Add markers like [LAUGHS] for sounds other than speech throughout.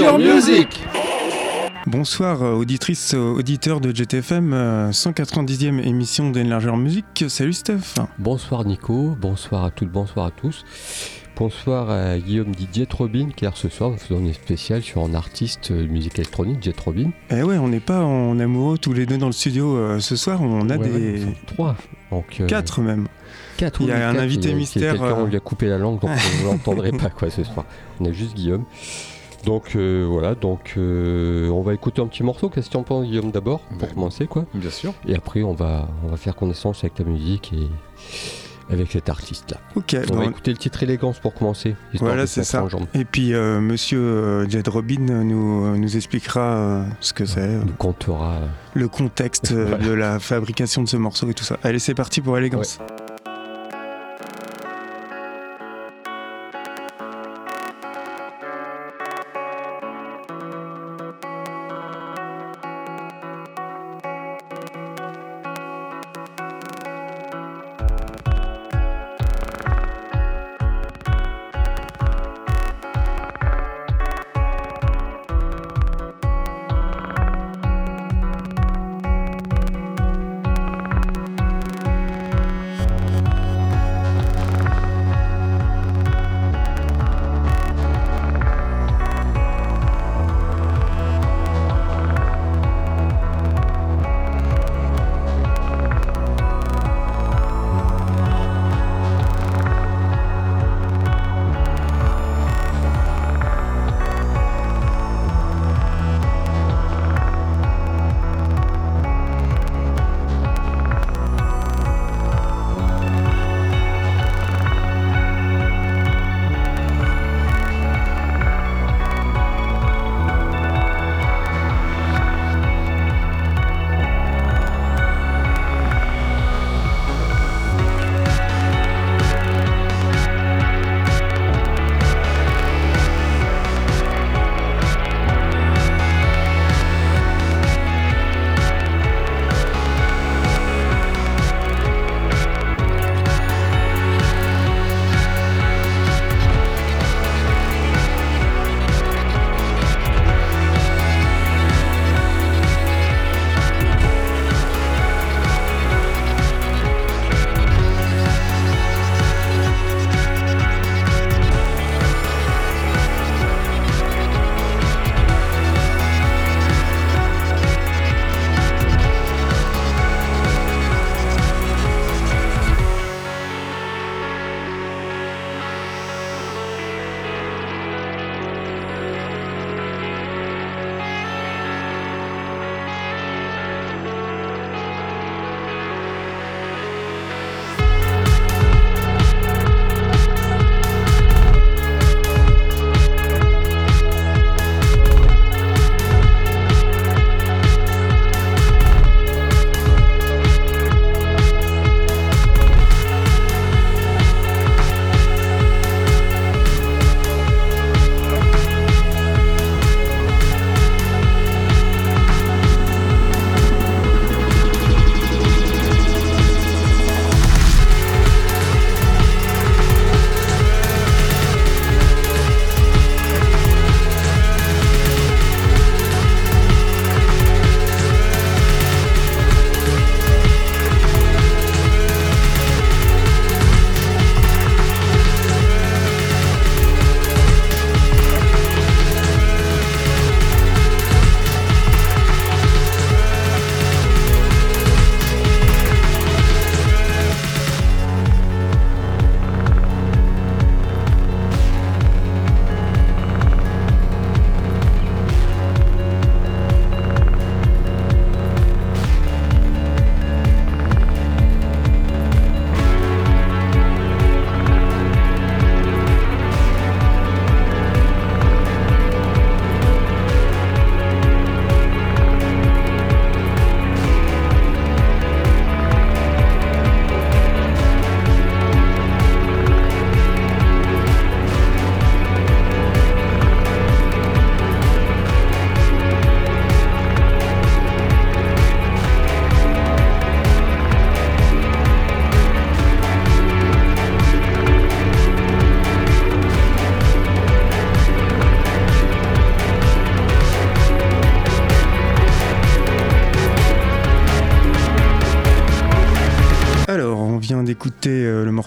Music Bonsoir euh, auditrices, euh, auditeurs de GTFM, 190e euh, émission d'Enlargeur Musique. Salut Steph. Bonsoir Nico, bonsoir à toutes, bonsoir à tous. Bonsoir à Guillaume Didier Trobin car ce soir nous faisons une spéciale sur un artiste de musique électronique, Jet Robin. Eh ouais, on n'est pas en amoureux tous les deux dans le studio ce soir, on a des... trois. Donc, quatre même. Quatre, il y a un invité mystère. On lui a coupé la langue donc on ne [LAUGHS] l'entendrait pas quoi ce soir. On a juste Guillaume. Donc euh, voilà, donc euh, on va écouter un petit morceau. Qu'est-ce que tu en penses, Guillaume, d'abord, pour commencer, quoi Bien sûr. Et après, on va, on va faire connaissance avec ta musique et avec cet artiste-là. Ok. On va écouter le titre Élégance pour commencer. Voilà, c'est ça. Et puis, euh, monsieur Jed Robin nous, nous expliquera ce que c'est. Nous comptera. Le contexte [LAUGHS] de la fabrication de ce morceau et tout ça. Allez, c'est parti pour Élégance.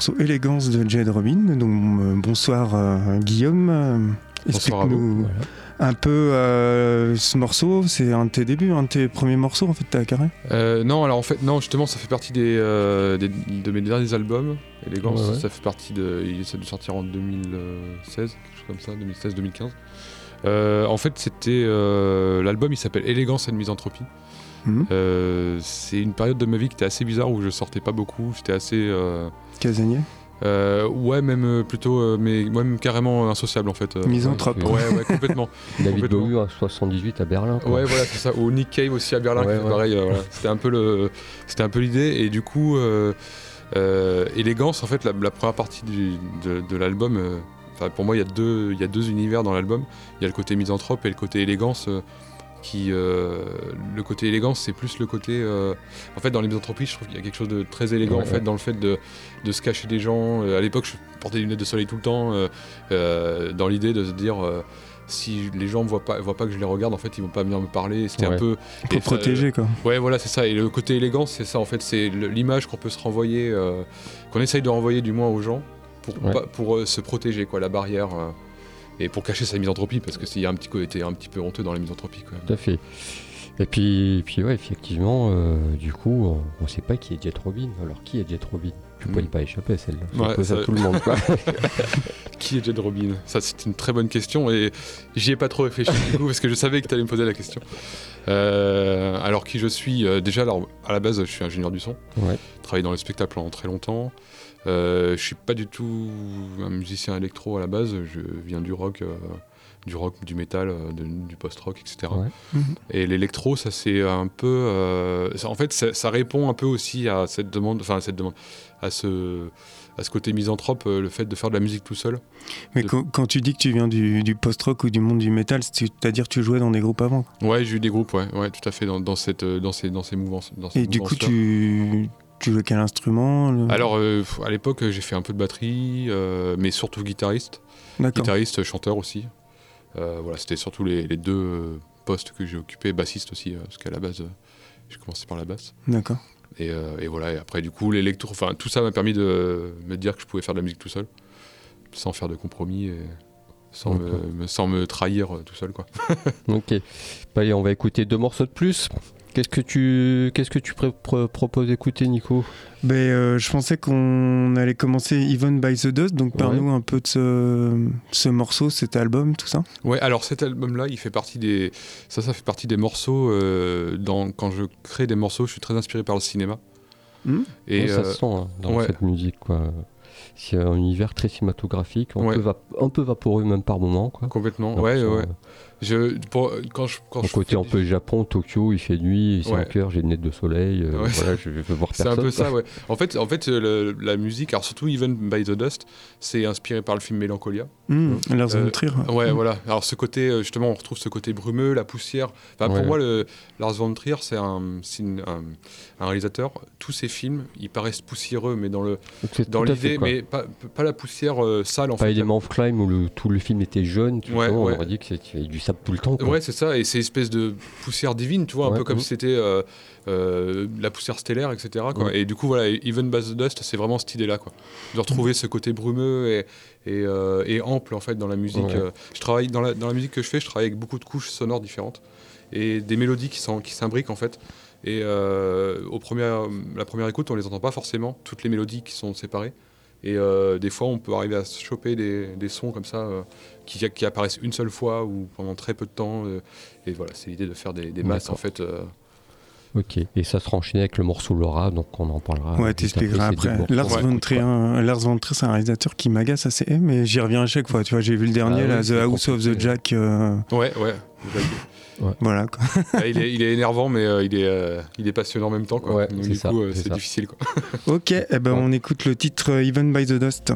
Morceau Élégance de Jade Robin. Donc, euh, bonsoir euh, Guillaume. Euh, Explique-nous un peu euh, ce morceau. C'est un de tes débuts, un de tes premiers morceaux en fait, ta carrière? Euh, non, alors en fait, non, justement, ça fait partie des, euh, des- de mes derniers albums. Élégance, Ouais, ouais. ça fait partie de. Il essaie de sortir en 2016, quelque chose comme ça, 2016-2015. Euh, en fait, c'était. L'album, il s'appelle Élégance et Misanthropie. Mhm. Euh, c'est une période de ma vie qui était assez bizarre où je sortais pas beaucoup. J'étais assez. euh, Casanier. euh, ouais, même euh, plutôt. euh, mais ouais, même carrément insociable en fait. euh. Misanthrope. Ouais, ouais, complètement. [LAUGHS] David. Bowie en 78 à Berlin. quoi. Ouais, voilà, c'est ça. Ou Nick Cave aussi à Berlin, Ouais, ouais. pareil. euh, voilà. C'était un peu le, c'était un peu l'idée. Et du coup, euh, euh, élégance, en fait, la, la première partie du- de, de l'album. euh, enfin, pour moi, il y a deux, il y a deux univers dans l'album. Il y a le côté misanthrope et le côté élégance. Qui, euh, le côté élégance, c'est plus le côté. euh, en fait, dans les misanthropies, je trouve qu'il y a quelque chose de très élégant Ouais, en fait, ouais. dans le fait de, de se cacher des gens. Euh, à l'époque, je portais des lunettes de soleil tout le temps, euh, dans l'idée de se dire. si les gens ne voient pas, voient pas que je les regarde, en fait, ils vont pas venir me parler. C'était Ouais. un peu. Pour et protéger quoi. Ouais, voilà, c'est ça. Et le côté élégant, c'est ça, en fait. C'est l'image qu'on peut se renvoyer, qu'on essaye de renvoyer du moins aux gens pour, pas- pour se protéger, quoi, la barrière. Et pour cacher sa misanthropie, parce que a un petit côté un petit peu honteux dans la misanthropie, quoi. Tout à fait. Et puis, puis ouais, effectivement, euh, du coup, on ne sait pas qui est Jet Robin. Alors, qui est Jet Robin? Je ne Mm. pouvais pas échapper à celle-là. Je Ouais, pose ça- à tout le monde. quoi. [LAUGHS] Qui est Jed Robin? Ça, c'est une très bonne question et j'y ai pas trop réfléchi du coup parce que je savais que tu allais me poser la question. Euh, alors, qui je suis? Euh, Déjà, alors, à la base, je suis ingénieur du son. Ouais. travaillé dans le spectacle pendant très longtemps. Euh, je suis pas du tout un musicien électro à la base. Je viens du rock, euh, du rock, du métal, euh, de- du post-rock, etc. Ouais. Mhm. Et l'électro, ça c'est un peu, euh, ça- en fait, ça, ça répond un peu aussi à cette demande, enfin à cette demande, à ce, à ce côté misanthrope, le fait de faire de la musique tout seul. Mais de- quand, quand tu dis que tu viens du, du post-rock ou du monde du métal, c'est-à-dire que tu jouais dans des groupes avant? Ouais, j'ai eu des groupes, ouais, ouais, tout à fait dans, dans cette, dans ces, dans ces mouvances. Dans ces Et du coup, tu, tu jouais quel instrument le- Alors, euh, à l'époque, j'ai fait un peu de batterie, euh, mais surtout guitariste. Guitariste, chanteur aussi. Euh, voilà, c'était surtout les, les deux postes que j'ai occupés. Bassiste aussi, parce qu'à la base, j'ai commencé par la basse. D'accord. Et, euh, et voilà, et après, du coup, l'électro, enfin, tout ça m'a permis de me dire que je pouvais faire de la musique tout seul, sans faire de compromis et sans, me, sans me trahir tout seul, quoi. [LAUGHS] Ok. Bah, allez, on va écouter deux morceaux de plus. Qu'est-ce que tu, qu'est-ce que tu proposes d'écouter, Nico? Ben, euh, je pensais qu'on allait commencer Even by the Dust, donc parle-nous un peu de ce, ce morceau, cet album, tout ça. Ouais, alors cet album-là, il fait partie des, ça, ça fait partie des morceaux. euh, dans, quand je crée des morceaux, je suis très inspiré par le cinéma. Mhm. Et Ouais, ça euh, se sent hein, dans ouais. cette musique, quoi. C'est un univers très cinématographique, un, Ouais. peu, va- un peu vaporeux même par moment, quoi. complètement. Donc, ouais, ouais. Je, pour, quand je, quand Au je côté un des- peu Japon, Tokyo, il fait nuit, c'est Ouais. cœur, j'ai des lunettes de soleil, euh, Ouais. voilà, je veux voir [LAUGHS] C'est personne. un peu ça, ouais. [LAUGHS] En fait, en fait euh, le- la musique, alors surtout Even by the Dust, c'est inspiré par le film Mélancolia. Mmh, Lars Euh, von Trier. Ouais, voilà. Alors ce côté, euh, justement, on retrouve ce côté brumeux, la poussière. Enfin, Ouais. Pour moi, le, Lars von Trier, c'est un, c'est une- un, un réalisateur. Tous ses films, ils paraissent poussiéreux, mais dans le, c'est dans l'idée, mais pas, pas la poussière euh, sale en Pas fait. Element of Climb où le, tout le film était jaune, tout Ouais, on aurait dit que c'était du sable tout le temps. Quoi. Ouais, c'est ça, et c'est espèce de poussière divine, tu vois, un peu comme mhm. si c'était euh, euh, la poussière stellaire, etc. Quoi. Ouais. Et du coup, voilà, Even the Dust, c'est vraiment cette idée-là, quoi. De retrouver ce côté brumeux et, et, euh, et ample, en fait, dans la musique. Ouais. Je travaille, dans la, dans la musique que je fais, je travaille avec beaucoup de couches sonores différentes et des mélodies qui qui s'imbriquent, en fait. Et au premier, la première écoute, on les entend pas forcément, toutes les mélodies qui sont séparées. Et euh, des fois, on peut arriver à se choper des, des sons comme ça euh, qui, qui apparaissent une seule fois ou pendant très peu de temps. euh, et voilà, c'est l'idée de faire des, des masses en fait. euh, Ok, et ça sera enchaîné avec le morceau Laura, donc on en parlera. Ouais, t'expliqueras après. Lars Ouais. von Trier, Lars von Trier, c'est un réalisateur qui m'agace assez, mais j'y reviens à chaque fois. Tu vois, j'ai vu le dernier, Ah là, oui, The House of the. Jack. euh, Ouais, ouais. voilà. Quoi. [LAUGHS] Ah, il, est, il est énervant, mais euh, il, est, euh, il est passionnant en même temps. Quoi. Ouais, Donc, c'est du ça, coup, euh, c'est difficile. Quoi. Ok, eh ben, Ouais. on écoute le titre euh, Even by the Dust.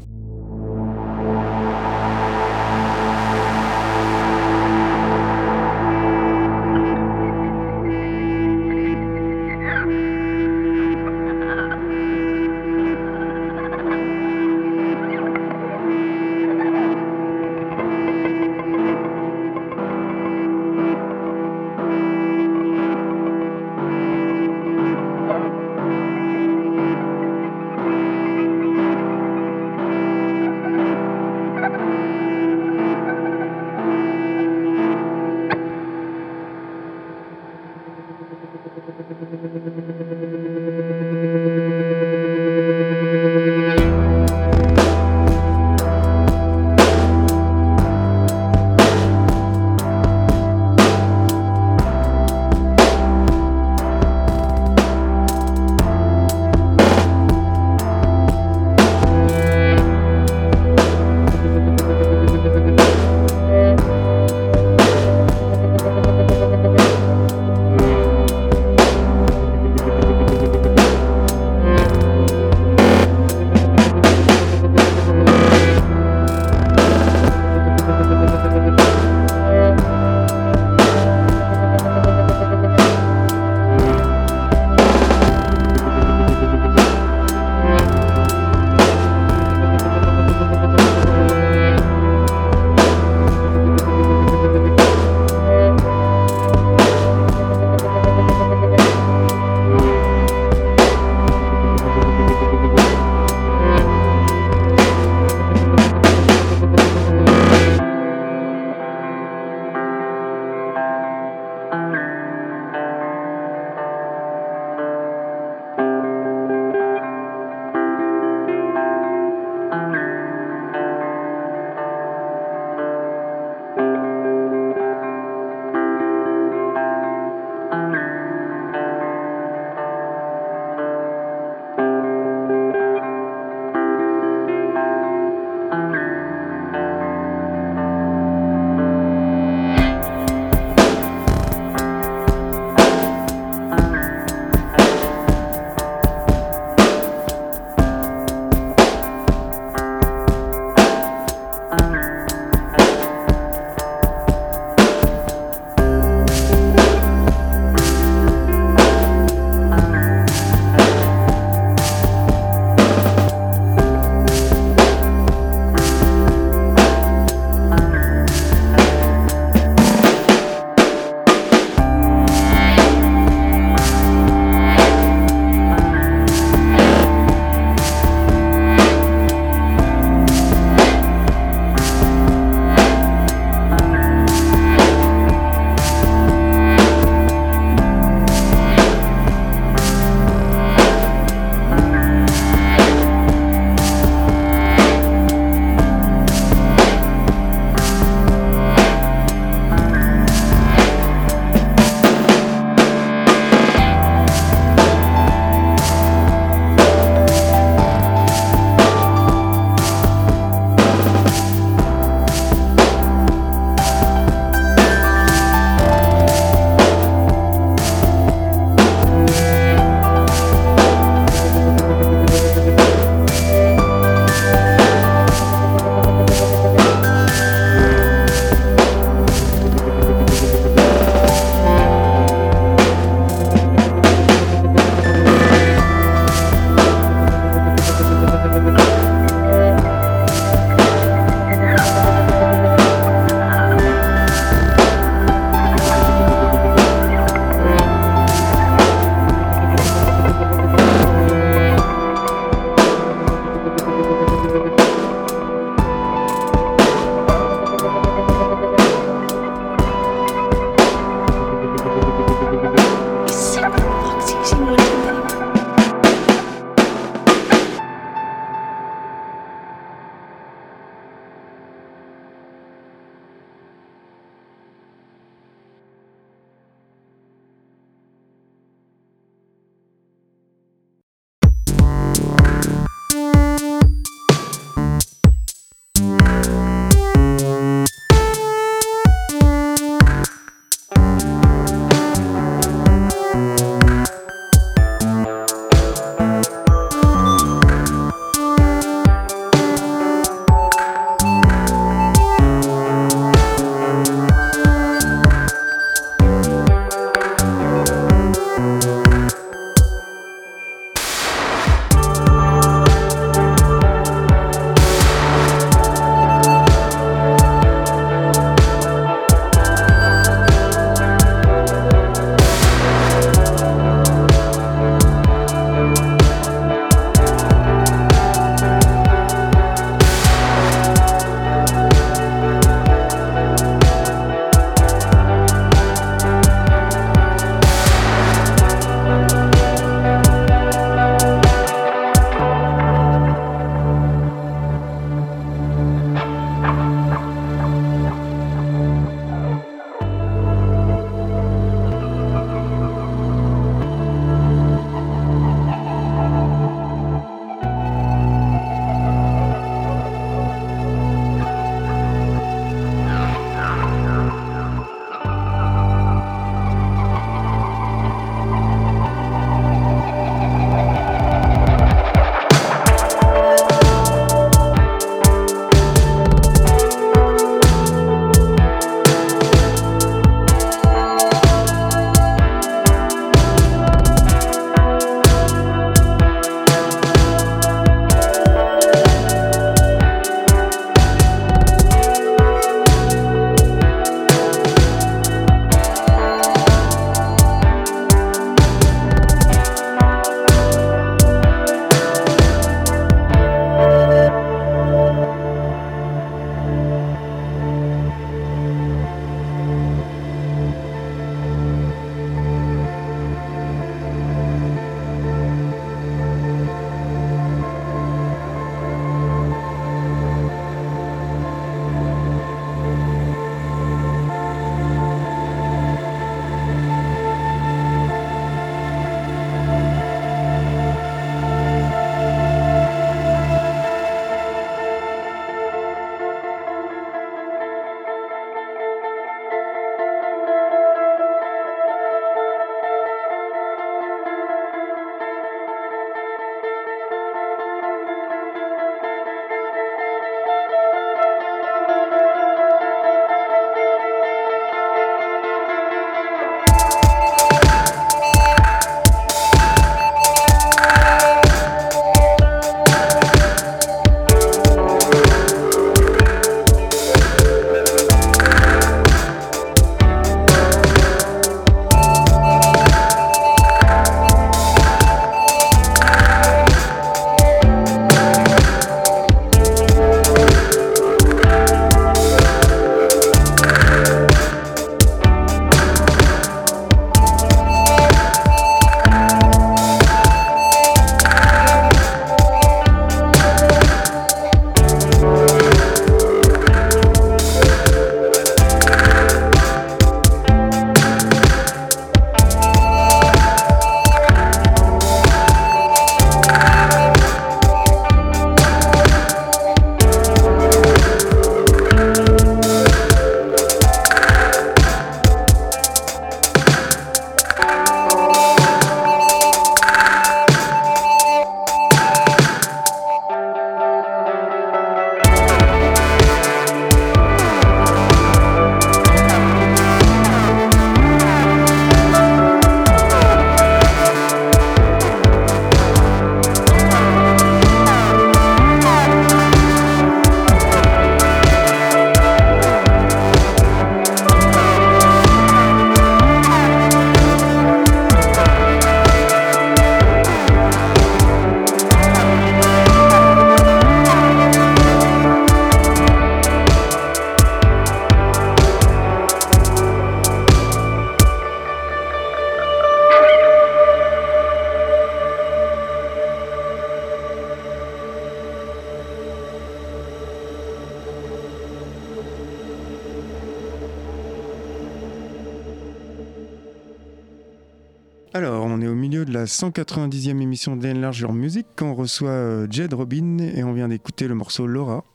190e émission de l'Enlargeur Musique. On reçoit euh, Jed Robin et on vient d'écouter le morceau Laura.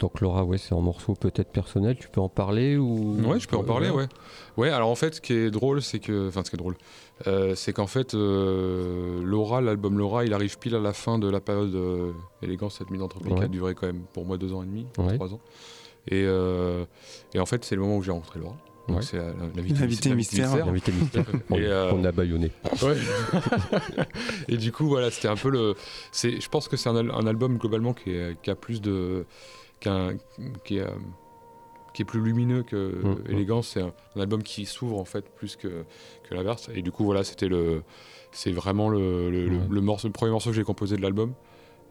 Donc Laura, ouais, c'est un morceau peut-être personnel, tu peux en parler ou Ouais, je peux en parler, ouais. Ouais, alors en fait, ce qui est drôle, c'est que. Enfin, ce qui est drôle, euh, c'est qu'en fait, euh, Laura, l'album Laura, il arrive pile à la fin de la période euh, Élégance, cette misanthropie qui Ouais. a duré quand même pour moi deux ans et demi, Ouais. trois ans. Et, euh, et en fait, c'est le moment où j'ai rencontré Laura. Donc Ouais. c'est la- l'invité L'invité mystère. L'invité mystère. on, [LAUGHS] euh, on a baïonné. Ouais. [LAUGHS] et du coup, voilà, c'était un peu le. C'est, je pense que c'est un, un album globalement qui, est- qui a plus de. qu'un- qui, est, euh, qui est plus lumineux que Mm, mm. Élégance. C'est un, un album qui s'ouvre en fait plus que, que l'inverse. Et du coup, voilà, c'était le. C'est vraiment le, le, le- Ouais. le morceau, le premier morceau que j'ai composé de l'album.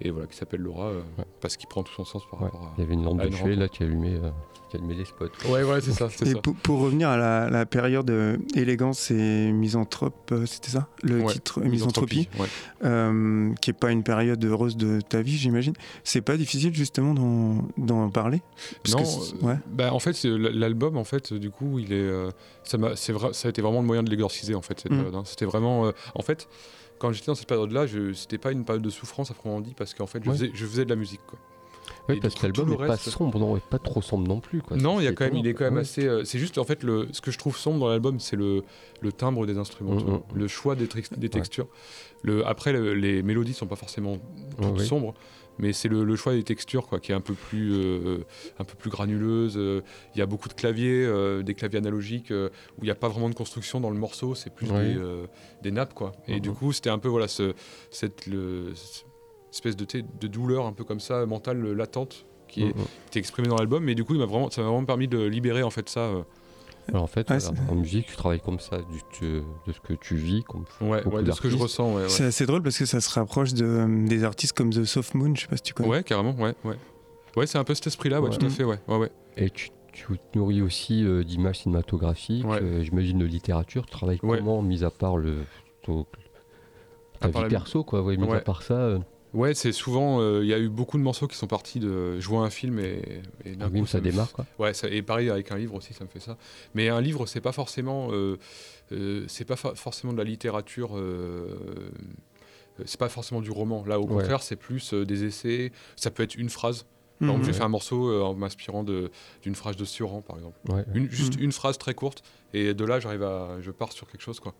Et voilà, qui s'appelle Laura, euh, Ouais. parce qu'il prend tout son sens par Ouais. rapport à. Il y avait une lampe de rencontre. là qui allumait, euh, qui allumait les spots. Ouais, ouais, c'est ça, c'est Et ça. pour, pour revenir à la, la période euh, élégance et misanthrope, euh, c'était ça? Le Ouais, titre euh, Misanthropie, ouais. euh, qui est pas une période heureuse de ta vie, j'imagine. C'est pas difficile justement d'en d'en parler? Parce non, que c'est- ouais. bah, en fait, c'est- l'album, en fait, du coup, il est, euh, ça, m'a, c'est vrai, ça a été vraiment le moyen de l'exorciser, en fait, cette Mm. période. hein. C'était vraiment, euh, en fait, quand j'étais dans cette période-là, je, c'était pas une période de souffrance, à proprement dit, parce qu'en fait, je, Ouais. faisais, je faisais de la musique, quoi. Oui, parce que l'album n'est pas reste- sombre, non, et pas trop sombre non plus. Quoi. non, il y a C'est quand même, il est quand même ouais. assez. euh, c'est juste, en fait, le, ce que je trouve sombre dans l'album, c'est le, le timbre des instruments, Mm, vois, mm. le choix des, tex- des textures. Le, après, le- les mélodies sont pas forcément toutes sombres, mais c'est le, le choix des textures quoi, qui est un peu plus, euh, un peu plus granuleuse. euh, Il y a beaucoup de claviers, euh, des claviers analogiques euh, où il n'y a pas vraiment de construction dans le morceau, c'est plus des, des nappes quoi. Et du coup, c'était un peu voilà ce, cette le, cette espèce de, de douleur un peu comme ça mentale latente qui est, mm. qui est exprimée dans l'album. Mais du coup, il m'a vraiment, ça m'a vraiment permis de libérer en fait ça. Alors, en fait, Ouais, voilà, c'est- en musique, tu travailles comme ça, du, tu- de ce que tu vis, comme ouais, de ce que je ressens. Ouais, ouais. C'est assez drôle parce que ça se rapproche de, des artistes comme The Soft Moon, je sais pas si tu connais. Ouais, carrément, ouais, ouais. Ouais, c'est un peu cet esprit-là, ouais, Ouais. tout à fait, ouais, ouais, ouais. Et tu, tu te nourris aussi euh, d'images cinématographiques, Ouais. euh, j'imagine de littérature. Tu travailles Ouais. comment, mis à part le, ton- ta À part vie la- perso, quoi, ouais, mis Ouais. à part ça. euh, Ouais, c'est souvent, euh, il y a eu beaucoup de morceaux qui sont partis de jouer un film et, et coup, ça me- démarre, quoi. Ouais, ça- et pareil avec un livre aussi, ça me fait ça. Mais un livre, c'est pas forcément, euh, euh, c'est pas fa- forcément de la littérature. c'est pas forcément du roman. Là, au Ouais. contraire, c'est plus euh, des essais. Ça peut être une phrase. Exemple, j'ai fait un morceau euh, en m'inspirant d'une phrase de Sioran, par exemple. Ouais. Une, juste Mhm. une phrase très courte, et de là, j'arrive à, je pars sur quelque chose, quoi.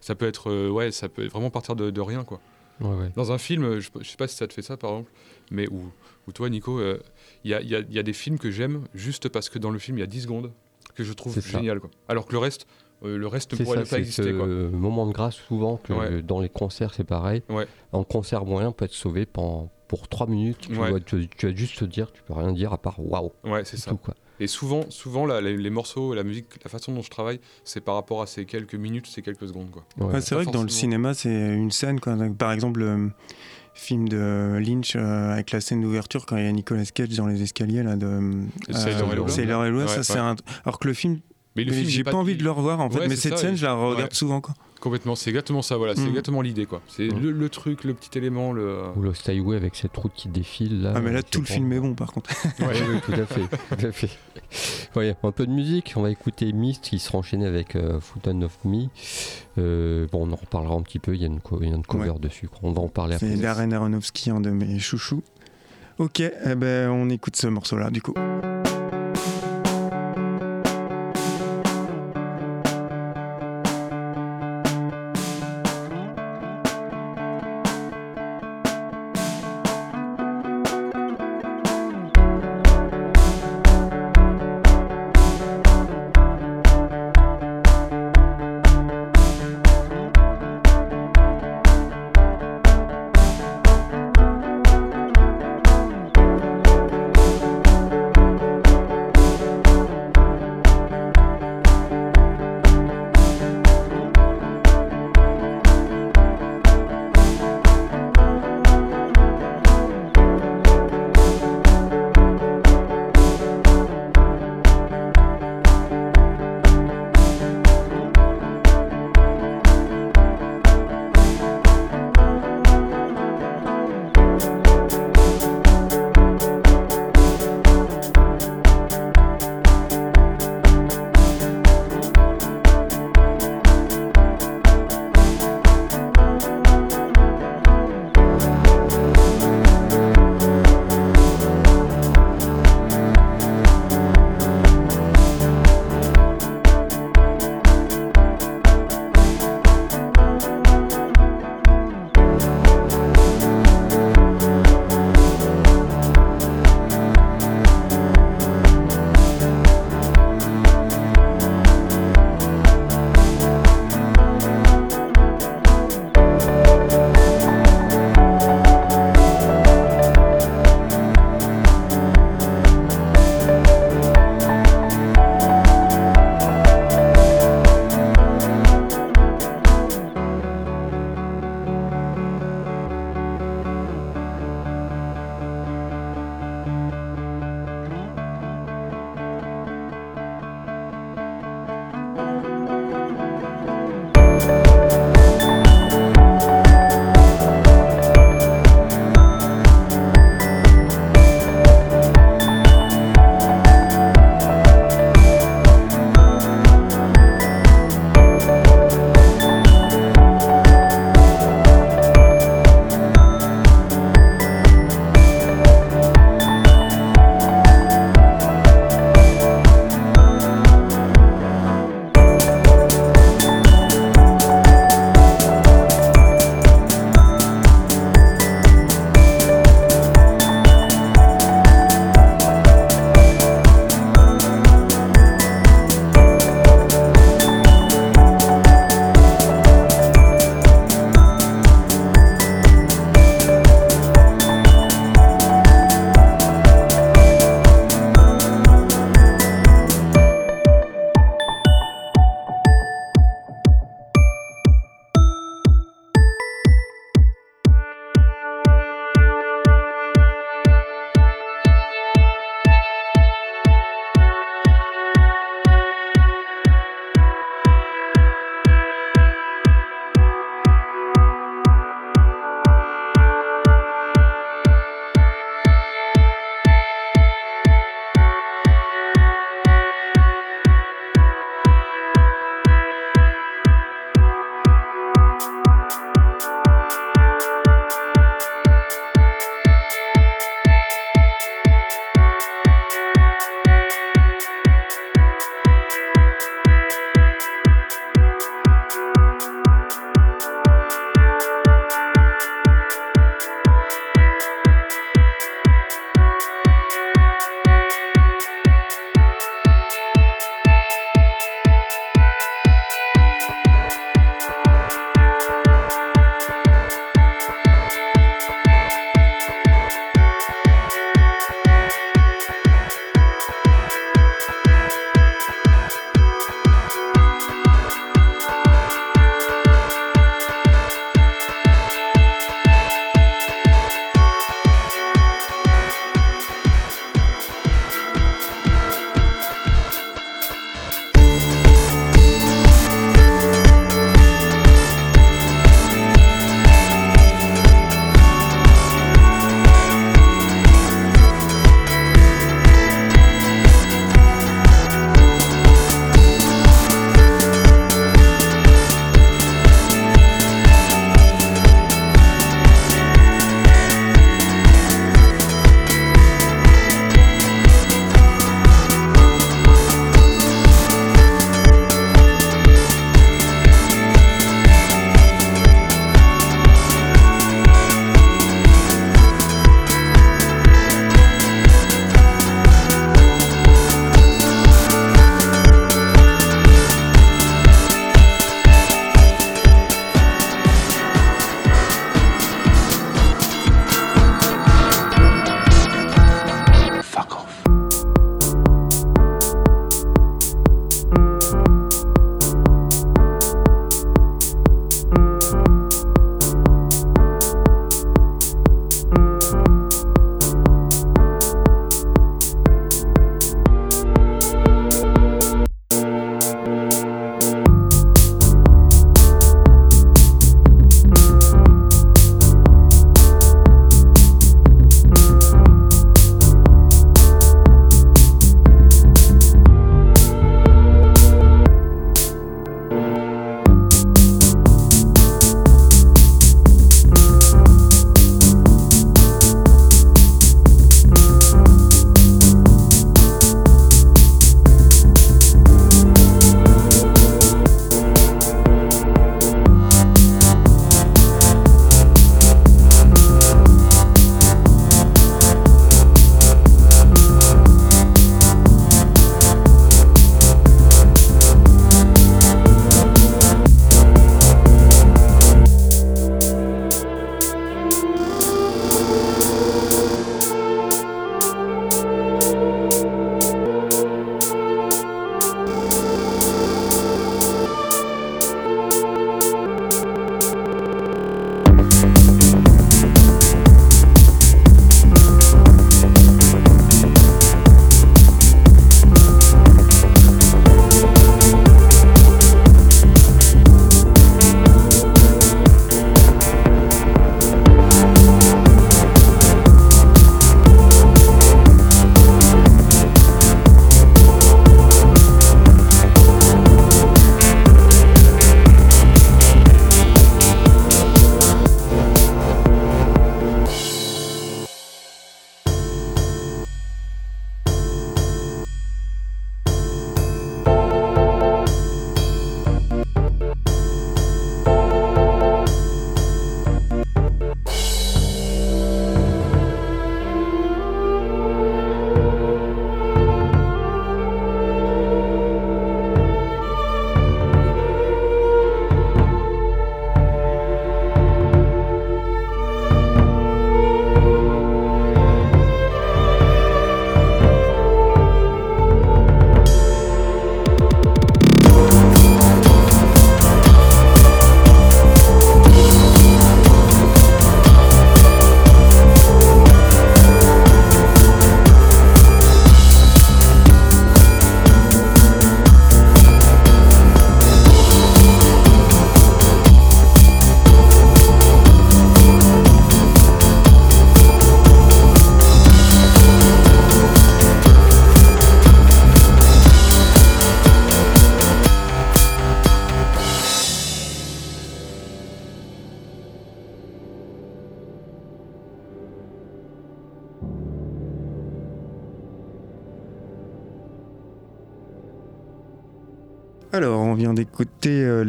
Ça peut être, euh, ouais, ça peut vraiment partir de, de rien, quoi. Ouais, ouais. Dans un film, je, je sais pas si ça te fait ça par exemple, mais ou, toi Nico, euh, il y, a, il y a- il y a des films que j'aime juste parce que dans le film il y a 10 secondes que je trouve génial quoi. Alors que le reste, euh, le reste ne pourrait ça, ne pas exister quoi. moment de grâce souvent que Ouais. dans les concerts c'est pareil. Un concert moyen peut être sauvé pendant, pour 3 minutes. Tu, vas juste te dire, tu peux rien dire à part waouh. Ouais, c'est ça. Tout, quoi. Et souvent, souvent les, les morceaux, la musique, la façon dont je travaille, c'est par rapport à ces quelques minutes, ces quelques secondes quoi. Ouais. Ouais, c'est vrai que dans le cinéma, c'est une scène. Quoi. Par exemple, le film de Lynch euh, avec la scène d'ouverture quand il y a Nicolas Cage dans les escaliers là, de euh, Sailor Eloa. Sailor Ouais, ça, un- Alors que le film, Mais le film, il j'ai pas, envie de le revoir en fait, Ouais, mais c'est cette ça, scène, je la regarde ouais. souvent. Quoi. Complètement, c'est exactement ça. Voilà, c'est Mm. exactement l'idée quoi. C'est Mm. le, le truc, le petit élément, le. Ou le Highway avec cette route qui défile là. Ah, mais là, tout le film est bon par contre. [LAUGHS] Ouais, oui, tout à fait. [LAUGHS] Tout à fait. Ouais, un peu de musique. On va écouter Mist qui sera enchaîné avec euh, Fountain of Me. Euh, bon, on en reparlera un petit peu. Il y a une, co- il y a une cover Ouais. dessus. On va en parler après. C'est Darren Aronofsky, un de mes chouchous. Ok, eh ben, on écoute ce morceau-là du coup.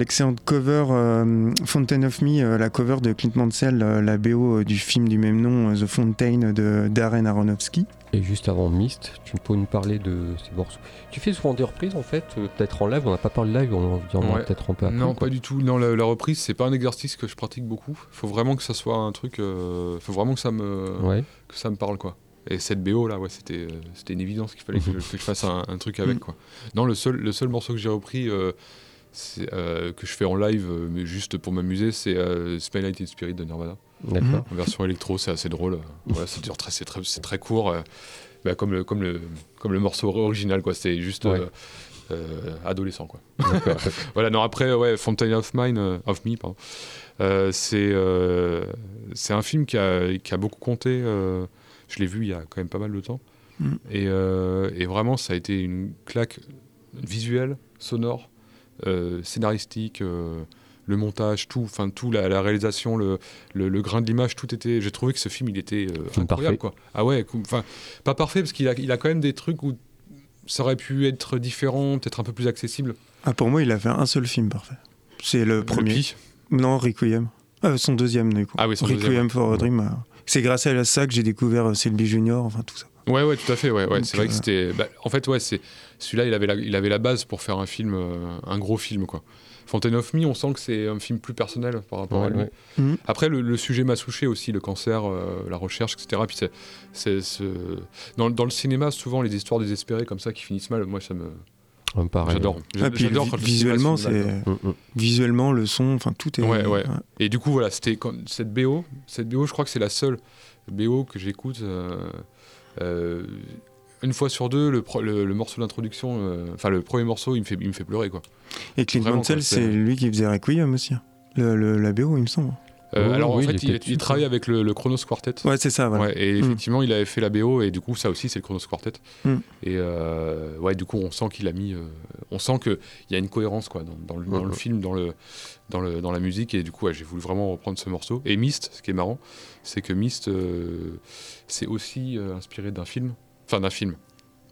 L'excellente cover euh, Fountain of Me, euh, la cover de Clint Mansell, euh, la BO euh, du film du même nom, euh, The Fountain de Darren Aronofsky. Et juste avant Myst, tu peux nous parler de ces morceaux. Tu fais souvent des reprises en fait, euh, peut-être en live, on n'a pas parlé de live, on en Ouais. peut-être un peu après. non, quoi. pas du tout. Non, la, la reprise, c'est pas un exercice que je pratique beaucoup. Faut vraiment que ça soit un truc. euh, faut vraiment que ça me, Ouais. que ça me parle, quoi. Et cette BO là, ouais, c'était, c'était une évidence qu'il fallait que, je- que je fasse un, un truc avec, [LAUGHS] quoi. Non, le seul, le seul morceau que j'ai repris, euh, euh, que je fais en live, euh, mais juste pour m'amuser, c'est euh, in Spirit de Nirvana. D'accord. En version électro, c'est assez drôle. Voilà, [LAUGHS] c'est dur, très, c'est très, c'est très court, euh, bah, comme, le, comme, le, comme le morceau original, quoi. C'est juste Ouais. euh, euh, adolescent, quoi. [LAUGHS] Voilà, non, après, ouais, Fountain of Mine, euh, of Me, pardon. Euh, c'est euh, c'est un film qui a, qui a beaucoup compté. euh, je l'ai vu il y a quand même pas mal de temps. Mm. Et, euh, et vraiment, ça a été une claque visuelle, sonore, scénaristique, euh, le montage, tout, enfin tout, la, la réalisation, le, le, le grain de l'image, tout était. J'ai trouvé que ce film, il était euh, Film incroyable, parfait. quoi. Ah ouais, enfin pas parfait parce qu'il a, il a quand même des trucs où ça aurait pu être différent, peut-être un peu plus accessible. Ah, pour moi, il a fait un seul film parfait. C'est le premier. Pi. Non, Requiem. Euh, son deuxième, du coup. Ah oui, son Requiem deuxième. for a Dream. euh, C'est grâce à ça que j'ai découvert euh, Selby Junior, enfin tout ça. Ouais, ouais, tout à fait. Ouais, ouais. C'est vrai que euh, c'était. bah, en fait, ouais, c'est celui-là, il avait la, il avait la base pour faire un film, euh, un gros film, quoi. Fountain of Me, on sent que c'est un film plus personnel par rapport à Ouais, lui. ouais. Mhm. Après, le, le sujet m'a touché aussi, le cancer, euh, la recherche, etc. Puis c'est, c'est, ce- dans, dans le cinéma, souvent les histoires désespérées comme ça qui finissent mal, moi ça me, j'adore. Ah, J'adore le visuellement, c'est. Mm, mm. visuellement le son, enfin tout est. Ouais, ouais. Et du coup, voilà, c'était quand- cette BO, cette BO, je crois que c'est la seule BO que j'écoute. euh, une fois sur deux, le, pro- le, le morceau d'introduction, euh, enfin le premier morceau, il me fait, il me fait pleurer quoi. Et Clint Mansell, c'est lui qui faisait Requiem aussi. hein. Le, le- la BO, il me semble. Euh, Oh, alors oui, en fait, il il, travaille avec le, le Chronos Quartet. Ouais, c'est ça, voilà. Ouais, et Mm. effectivement, il avait fait la BO et du coup, ça aussi, c'est le Chronos Quartet. Mm. Et euh, ouais, du coup, on sent qu'il a mis, euh, on sent que il y a une cohérence quoi dans, dans le, dans le film, dans le, dans le, dans la musique. Et du coup, ouais, j'ai voulu vraiment reprendre ce morceau. Et Myst, ce qui est marrant, c'est que Myst, euh, c'est aussi euh, inspiré d'un film, enfin d'un film.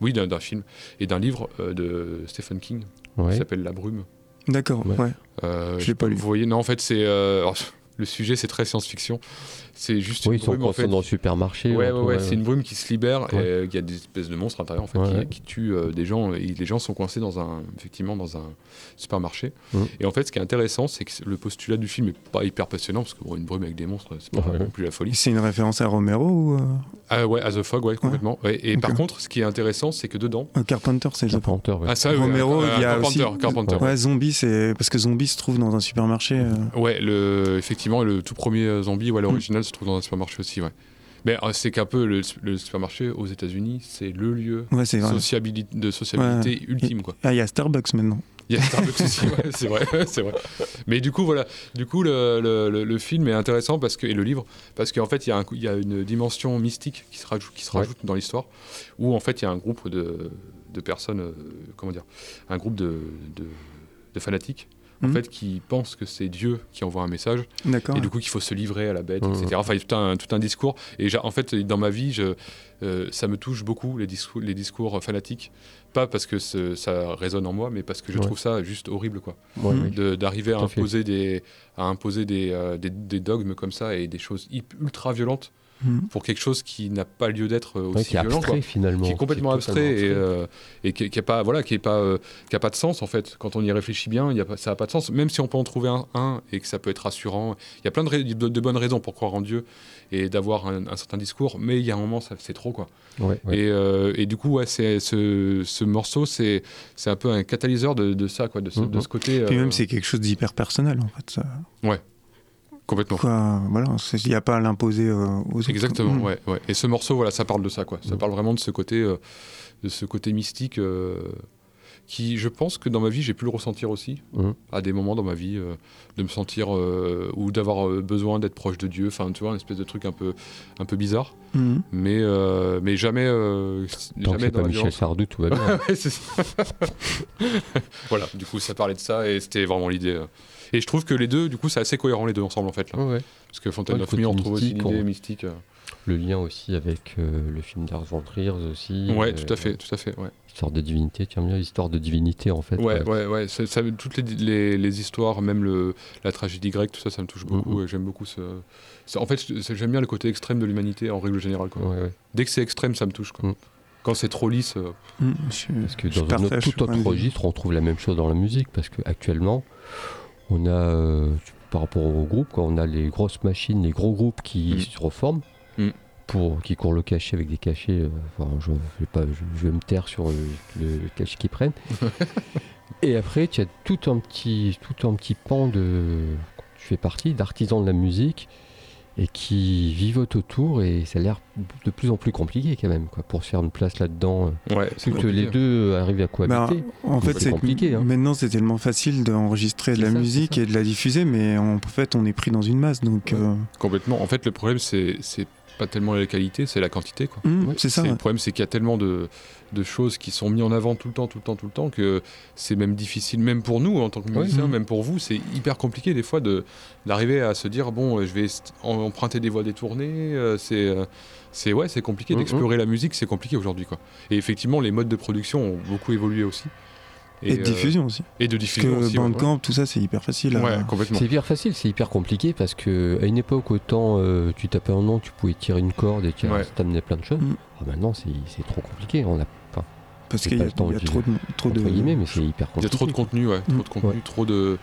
Oui, d'un film et d'un livre euh, de Stephen King qui s'appelle La Brume. D'accord, Ouais. Euh, Je l'ai pas lu. Vous voyez, non, en fait, c'est euh, alors, le sujet, c'est très science-fiction. C'est juste Oui, une ils sont brume, en fait, dans le supermarché. Ouais, ouais, entre- ouais, c'est une brume qui se libère Ouais. et euh, il y a des espèces de monstres à l'intérieur en fait, Ouais, qui, ouais. qui tuent euh, des gens et les gens sont coincés dans un, effectivement dans un supermarché. Et en fait, ce qui est intéressant, c'est que le postulat du film est pas hyper passionnant parce que bon, une brume avec des monstres, c'est pas Ouais. non plus la folie. C'est une référence à Romero ou euh, Ah ouais, As a Fog, ouais, complètement. Ouais, et par contre, ce qui est intéressant, c'est que dedans. euh, Carpenter, c'est le Carpenter, ouais. Ah, ça, Romero, euh, il y a Carpenter, aussi. Carpenter. Ouais, Zombie, c'est parce que Zombie se trouve dans un supermarché. euh, Ouais, le, effectivement, le tout premier euh, zombie, ouais, l'original, se trouve dans un supermarché aussi, ouais. Mais euh, c'est qu'un peu le, le supermarché aux États-Unis, c'est le lieu de sociabilité ultime, quoi. Ah, il y a Starbucks maintenant. Il y a Starbucks aussi, ouais, c'est vrai, [LAUGHS] c'est vrai. Mais du coup, voilà, du coup, le, le- le- le film est intéressant parce que et le livre, parce qu'en fait, il y, a un coup- il y a une dimension mystique qui se rajoute, qui se Ouais. rajoute dans l'histoire, où en fait, il y a un groupe de, de personnes, euh, comment dire, un groupe de, de, de fanatiques. En Mhm. fait, qui pensent que c'est Dieu qui envoie un message et du coup qu'il faut se livrer à la bête, Mhm. etc. Enfin, il y a tout un, tout un discours. Et en fait, dans ma vie, je, euh, ça me touche beaucoup les discours, les discours fanatiques. Pas parce que ce- ça résonne en moi, mais parce que je Ouais. trouve ça juste horrible, quoi. Ouais. De- D'arriver à imposer des, à imposer des, euh, des, des dogmes comme ça et des choses ultra violentes Mhm. pour quelque chose qui n'a pas lieu d'être euh, Ouais, aussi qui est violent, abstrait quoi finalement. qui est complètement abstrait et, euh, et qui, qui est pas voilà qui est pas euh, qui a pas de sens en fait quand on y réfléchit bien y a pas, ça a pas de sens même si on peut en trouver un, un et que ça peut être rassurant il y a plein de, rai- de, de bonnes raisons pour croire en Dieu et d'avoir un, un certain discours mais il y a un moment c'est trop quoi Ouais, ouais. et, euh, et du coup ouais c'est ce, ce morceau c'est c'est un peu un catalyseur de, de ça quoi de ce, de ce côté Puis euh, même, c'est quelque chose d'hyper personnel, en fait. ça. Complètement Quoi, voilà, il n'y a pas à l'imposer euh, aux autres. Exactement, Mhm. ouais, ouais. Et ce morceau, voilà, ça parle de ça, quoi. Ça Mm. parle vraiment de ce côté, euh, de ce côté mystique, euh, qui, je pense que dans ma vie, j'ai pu le ressentir aussi, Mhm. à des moments dans ma vie, euh, de me sentir euh, ou d'avoir besoin d'être proche de Dieu. Enfin, tu vois, une espèce de truc un peu, un peu bizarre, Mhm. mais, euh, mais jamais, euh, Tant que jamais c'est dans pas Michel. Sardou, tout va [LAUGHS] bien. Ouais, [LAUGHS] voilà, du coup, ça parlait de ça et c'était vraiment l'idée. Euh. Et je trouve que les deux, du coup, c'est assez cohérent les deux ensemble en fait. Là. Ouais, ouais. Parce que Fontaine Ouais, of on trouve aussi mystique, l'idée mystique. euh. le lien aussi avec euh, le film d'Ars von Trier aussi. Ouais, euh, tout à fait, tout à fait. Ouais, Histoire de divinité, tiens bien, histoire de divinité en fait. ouais, euh, ouais. ouais, ça, toutes les, les, les histoires, même le, la tragédie grecque, tout ça, ça me touche beaucoup. J'aime beaucoup ce. En fait, j'aime bien le côté extrême de l'humanité en règle générale. Quoi. ouais, ouais. Dès que c'est extrême, ça me touche. Quoi. Mhm. Quand c'est trop lisse, euh, Mm, je- Parce que dans un autre- tout autre registre, on trouve la même chose dans la musique, parce qu'actuellement, on a, euh, par rapport aux groupes, quoi, on a les grosses machines, les gros groupes qui Mm. se reforment, Mm. pour, qui courent le cachet avec des cachets, euh, enfin, je, vais pas, je, je vais me taire sur euh, le cachet qu'ils prennent. [LAUGHS] Et après, tu as tout un petit, tout un petit pan de, tu fais partie d'artisans de la musique, et qui vivotent autour, et ça a l'air de plus en plus compliqué quand même, quoi, pour se faire une place là-dedans. ouais, c'est Toutes compliqué. les deux arrivent à Bah, cohabiter. en fait, c'est compliqué, hein. Maintenant, c'est tellement facile d'enregistrer de la ça, musique et de la diffuser, mais en fait, on est pris dans une masse. Donc, Ouais. euh, Complètement. En fait, le problème, c'est pas tellement la qualité, c'est la quantité. Quoi. mm, Ouais, c'est ça. Ouais. Le problème, c'est qu'il y a tellement de, de choses qui sont mises en avant tout le temps, tout le temps, tout le temps, que c'est même difficile, même pour nous en tant que musiciens, Mhm. même pour vous, c'est hyper compliqué des fois de d'arriver à se dire bon, euh, je vais emprunter des voies détournées. euh, c'est euh, c'est ouais, c'est compliqué Mhm. d'explorer la musique, c'est compliqué aujourd'hui quoi. Et effectivement, les modes de production ont beaucoup évolué aussi. Et, de euh, diffusion aussi. et de Parce diffusion que aussi. ouais, Bandcamp, tout ça, c'est hyper facile. ouais. à- Ouais, complètement. C'est hyper facile, c'est hyper compliqué parce que à une époque, autant euh, tu tapais un nom, tu pouvais tirer une corde et tu Ouais. ça t'amenait plein de choses. Mm. Ah, maintenant, c'est c'est trop compliqué. On a, enfin, Parce qu'il y a, y trop de, trop de. entre guillemets, mais c'est hyper Il y compliqué. a trop de contenu, ouais, trop Mm. de contenu, Ouais. trop de.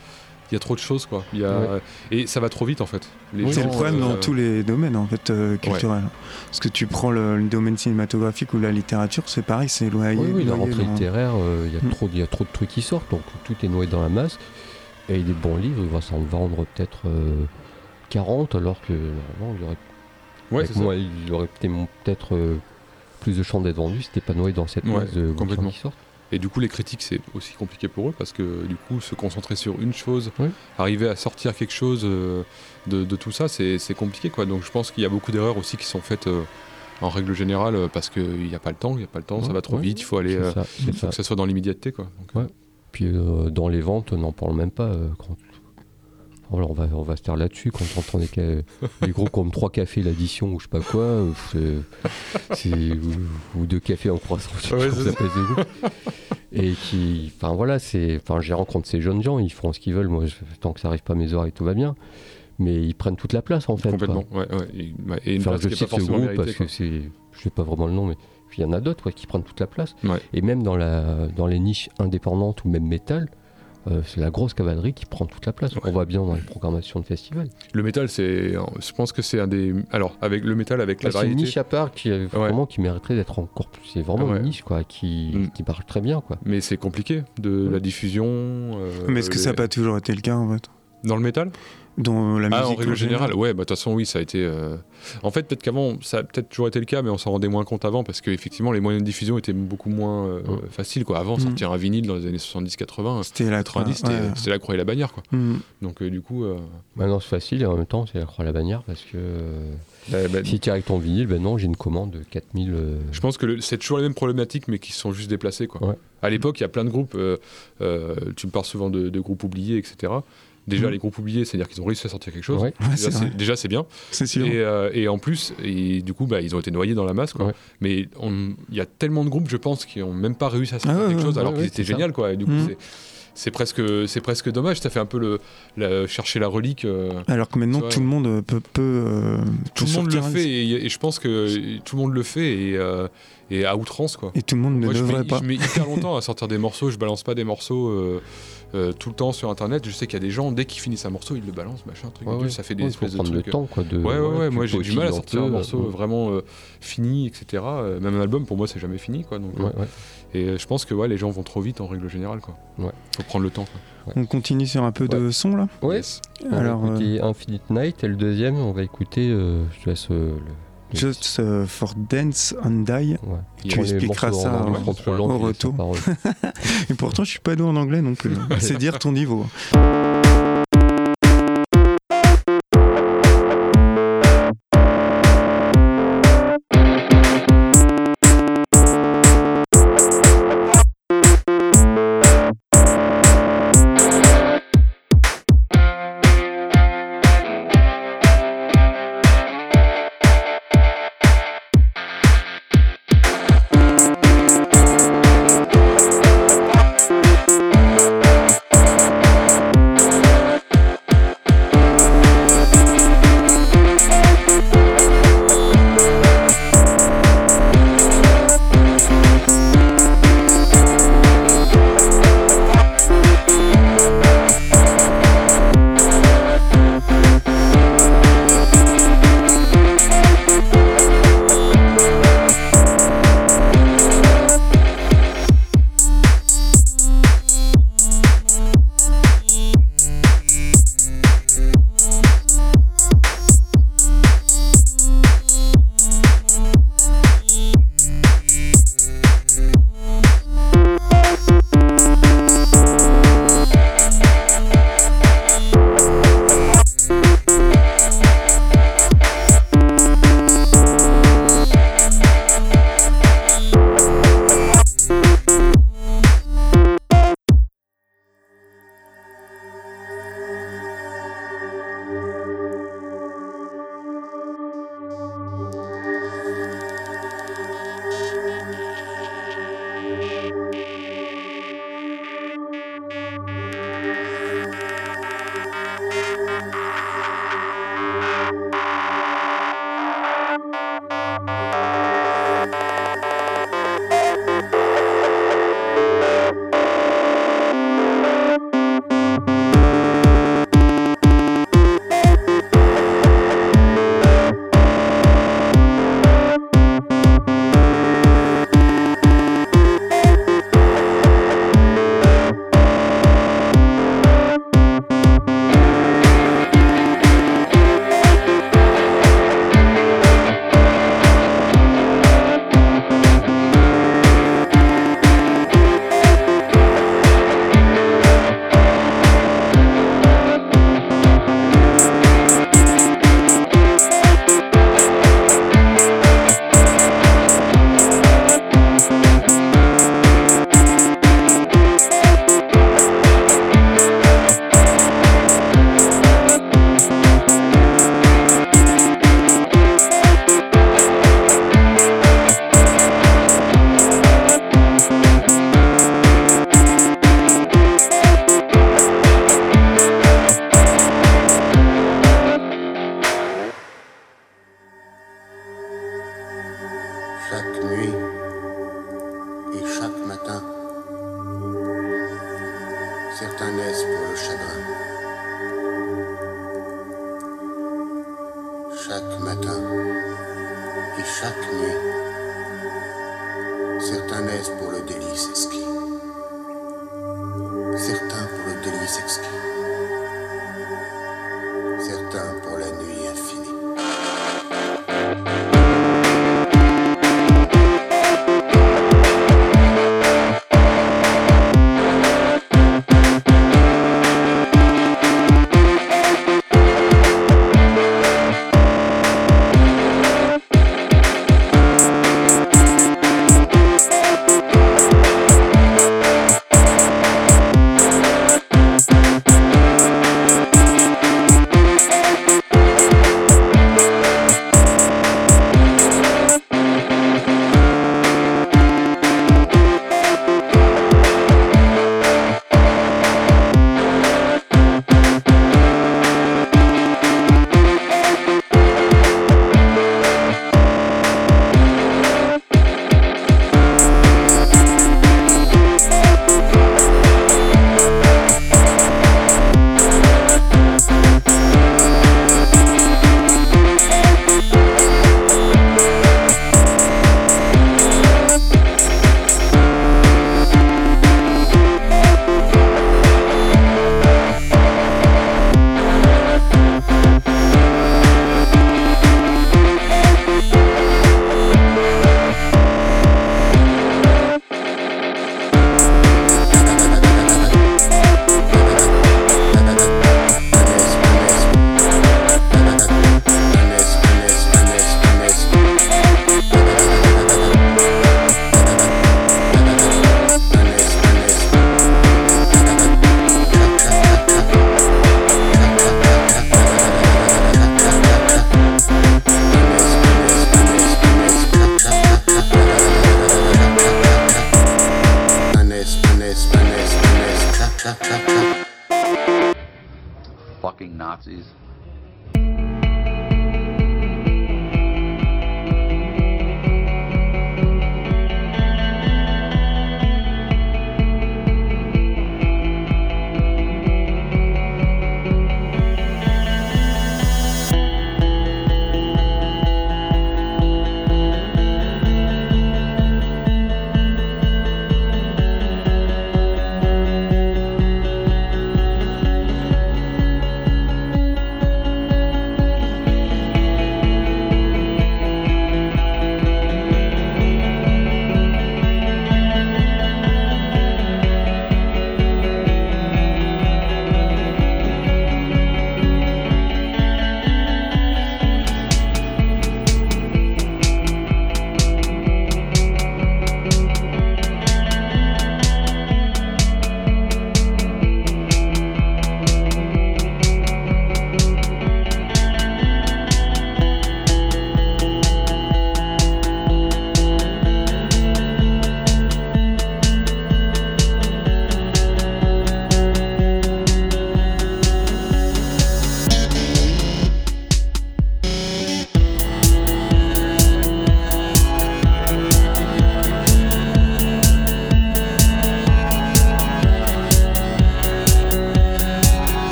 Il y a trop de choses, quoi. Il y a... Ouais. Et ça va trop vite, en fait. Oui, C'est le problème euh, dans tous les domaines en fait euh, culturels. Parce que tu prends le, le domaine cinématographique ou la littérature, c'est pareil, c'est loyer. Oui, oui, la rentrée dans- littéraire, euh, il y, a Mm. trop- il y a trop de trucs qui sortent, donc tout est noyé dans la masse. Et des bons livres, il va s'en vendre peut-être euh, 40, alors que normalement, il y aurait, Ouais, avec c'est ça. moi, il aurait peut-être euh, plus de chances d'être vendu si c'était pas noyé dans cette masse de complètement. qui sortent. Et du coup, les critiques, c'est aussi compliqué pour eux parce que du coup, se concentrer sur une chose, Oui. arriver à sortir quelque chose euh, de, de tout ça, c'est compliqué, quoi. Donc, je pense qu'il y a beaucoup d'erreurs aussi qui sont faites euh, en règle générale euh, parce qu'il n'y a pas le temps, il n'y a pas le temps, ça va trop ouais. vite, il faut aller. Euh, ça, faut ça. que ça soit dans l'immédiateté, quoi. Donc, Ouais. Puis dans les ventes, on n'en parle même pas. quand... On, va, on va se taire là-dessus quand on entend des, des gros comme 3 cafés l'addition ou je sais pas quoi. euh, c'est- ou, ou deux cafés en croissant, Ouais, ça ce goût. Et qui. Enfin voilà, c'est. Enfin, j'ai rencontré ces jeunes gens, ils font ce qu'ils veulent. Moi, je- tant que ça arrive pas à mes oreilles, tout va bien. Mais ils prennent toute la place en fait. complètement. Ouais, ouais. Et, ouais, et une Enfin, place je cite pas ce forcément groupe méritée, parce quoi. que c'est. Je sais pas vraiment le nom, mais il y en a d'autres qui prennent toute la place. Et même dans, la, dans les niches indépendantes ou même métal, euh, c'est la grosse cavalerie qui prend toute la place. Ouais. On voit bien dans les programmations de festivals. Le métal, c'est. Je pense que c'est un des. Alors, avec le métal, avec la Bah, c'est une niche à part qui, euh, vraiment, qui mériterait d'être encore plus. C'est vraiment Ouais. une niche quoi, qui, Mm. qui marche très bien. Quoi. Mais c'est compliqué de Ouais. la diffusion. euh, Mais est-ce que ça n'a pas toujours été le cas en fait? Dans le métal? Dans la musique Ah, en règle générale, ouais, bah, de toute façon, oui, ça a été. euh, En fait, peut-être qu'avant, ça a peut-être toujours été le cas, mais on s'en rendait moins compte avant, parce qu'effectivement, les moyens de diffusion étaient beaucoup moins euh, Ouais. faciles, quoi. Avant, Mm. sortir un vinyle dans les années 70-80, C'était la 90, c'était ouais. c'était la croix et la bannière, quoi. Mm. Donc, euh, du coup. euh, Maintenant c'est facile et en même temps c'est la croix à la bannière parce que euh, bah, bah, si tu es avec ton vinyle, ben non, j'ai une commande de 4000. euh, Je pense que c'est toujours les mêmes problématiques, mais qui sont juste déplacées. Quoi. Ouais. À l'époque, il y a plein de groupes. euh, euh, tu me parles souvent de, de groupes oubliés, etc. Déjà, Mhm. les groupes oubliés, c'est-à-dire qu'ils ont réussi à sortir quelque chose. Ouais. Ouais, Déjà, c'est bien. C'est sûr. Et, euh, et en plus, et du coup, bah, ils ont été noyés dans la masse. Quoi. Ouais. Mais il y a tellement de groupes, je pense, qui n'ont même pas réussi à sortir Ah quelque ouais, chose, ouais, alors ouais, qu'ils étaient. Quoi. Et du coup, Mhm. c'est- c'est presque, c'est presque dommage. Ça fait un peu le, chercher la relique. euh, Alors que maintenant tout le monde peut, peut, euh, tout le monde le fait, et, et je pense que tout le monde le fait, et, euh, et à outrance. Quoi. Et tout le monde ne Moi, devrait mets, pas. je mets hyper longtemps à sortir des morceaux. Je balance pas des morceaux euh, euh, tout le temps sur internet. Je sais qu'il y a des gens, dès qu'ils finissent un morceau, ils le balancent, machin, truc. Ouais, bidule. ouais. Ça fait des Ouais, faut espèces de prendre trucs. le temps quoi, de. Ouais, ouais, Moi, j'ai du mal à sortir un morceau euh, vraiment euh, fini, etc. Euh, Même un album, pour moi, c'est jamais fini, quoi. Donc, euh. Et euh, je pense que ouais, les gens vont trop vite en règle générale, quoi. Ouais. Faut prendre le temps. Quoi. On continue sur un peu de son là? Ouais. Yes. On Alors, va écouter Infinite Night et le deuxième, on va écouter. euh, je te laisse euh, le. Just euh, for Dance and Die. Ouais. Tu expliqueras ça en trop longs, au retour. [LAUGHS] Et pourtant, je suis pas doué en anglais non plus. [LAUGHS] C'est dire ton niveau.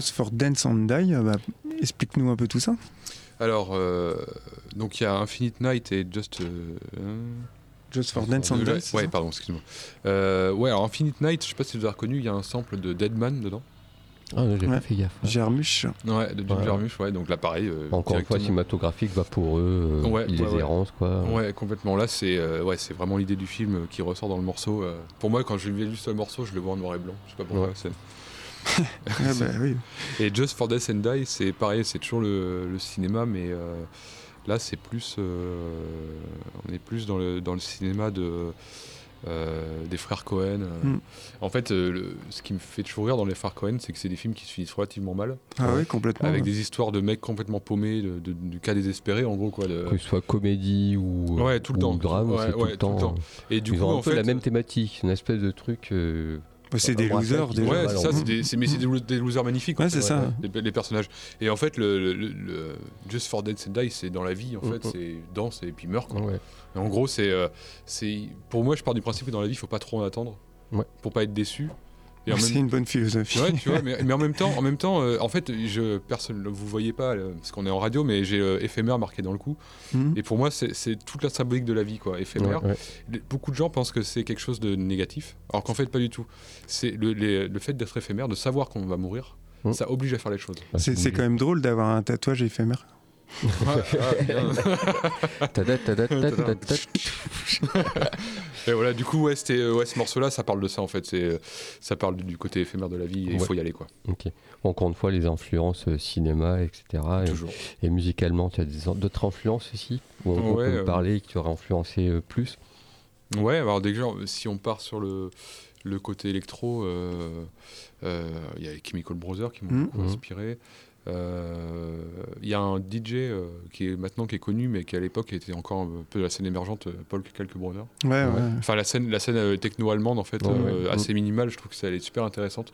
Just for Dance and Die. Euh, bah, Explique-nous un peu tout ça. Alors, euh, donc il y a Infinite Night et Just. euh, Just for Dance and Die. Ouais, ça pardon, excuse-moi. Euh, ouais, alors Infinite Night, je sais pas si vous avez reconnu, il y a un sample de Deadman dedans. Ah, j'ai Ouais. pas fait gaffe. Jarmusch. Ouais, de Ouais. Jarmusch, ouais, donc là pareil. euh, Encore une fois, cinématographique, vaporeux, euh, Ouais, les ouais, ouais. errances, quoi. Ouais, complètement. Là, c'est euh, ouais, c'est vraiment l'idée du film euh, qui ressort dans le morceau. euh. Pour moi, quand je juste le morceau, je le vois en noir et blanc. Je sais pas pourquoi. Ouais. [LAUGHS] Ouais, bah, oui. Et Just for Death and Die, c'est pareil, c'est toujours le, le cinéma, mais euh, là, c'est plus. euh, on est plus dans le, dans le cinéma de. euh, des frères Cohen. Mm. En fait, euh, le- ce qui me fait toujours rire dans les frères Cohen, c'est que c'est des films qui se finissent relativement mal, Ah oui, complètement. avec ouais. des histoires de mecs complètement paumés, de, de- du cas désespéré, en gros quoi. de- Que ce soit comédie ou, Ouais, tout le ou temps. drame, Ouais, c'est tout ouais, le tout le temps. temps. Et du Ils coup, ont un en peu fait, la même thématique, une espèce de truc. Bah, c'est des rappelle losers déjà. Ouais, c'est ça, c'est des, c'est- mais c'est des, lo- des losers magnifiques. Ouais, c'est ça. Les, les personnages. Et en fait, le, le- le- Just for Dead and Die, c'est dans la vie, en fait, Mhm. c'est danse et puis meurt. Quoi. en gros, c'est, euh, c'est, pour moi, je pars du principe que dans la vie, il faut pas trop en attendre, Ouais. pour pas être déçu. C'est même- une bonne philosophie. Ouais, tu vois, [LAUGHS] mais, mais en même temps, en même temps, euh, en fait, je personne, vous voyez pas euh, parce qu'on est en radio, mais j'ai euh, éphémère marqué dans le cou. Mhm. Et pour moi, c'est, toute la symbolique de la vie, quoi. Éphémère. Ouais, ouais. Les- Beaucoup de gens pensent que c'est quelque chose de négatif, alors qu'en fait pas du tout. C'est le, fait d'être éphémère, de savoir qu'on va mourir, Mm. ça oblige à faire les choses. C'est quand même drôle d'avoir un tatouage éphémère. [LAUGHS] Et voilà, du coup, ouais, c'était, euh, ouais, ce morceau-là, ça parle de ça en fait. C'est, euh, ça parle du côté éphémère de la vie et il Ouais. faut y aller quoi. Ok. Encore une fois, les influences euh, cinéma, etc. Et, Toujours. et musicalement, tu as des- d'autres influences aussi où on, on Ouais, peut euh, parler qui t'auraient influencé euh, plus? Ouais, alors déjà, si on part sur le, le côté électro, euh, euh, il y a les Chemical Brothers qui m'ont Mhm. beaucoup Mhm. Inspiré. Euh, Il y a un DJ euh, qui est maintenant qui est connu, mais qui à l'époque était encore un peu de la scène émergente, euh, Paul. Ouais, ouais. Enfin, la scène, la scène euh, techno-allemande, en fait, Ouais, euh, ouais. assez minimale, je trouve que ça elle est super intéressante.